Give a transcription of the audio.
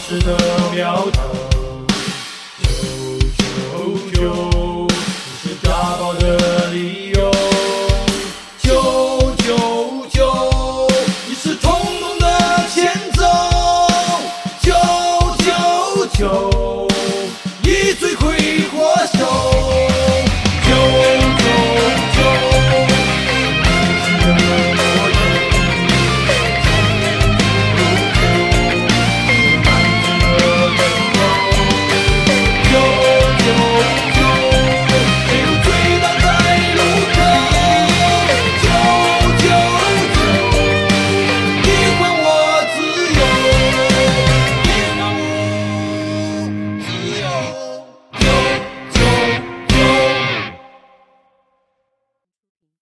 时的秒针九九九你是家暴的理由。九九九你是冲动的前奏。九九九。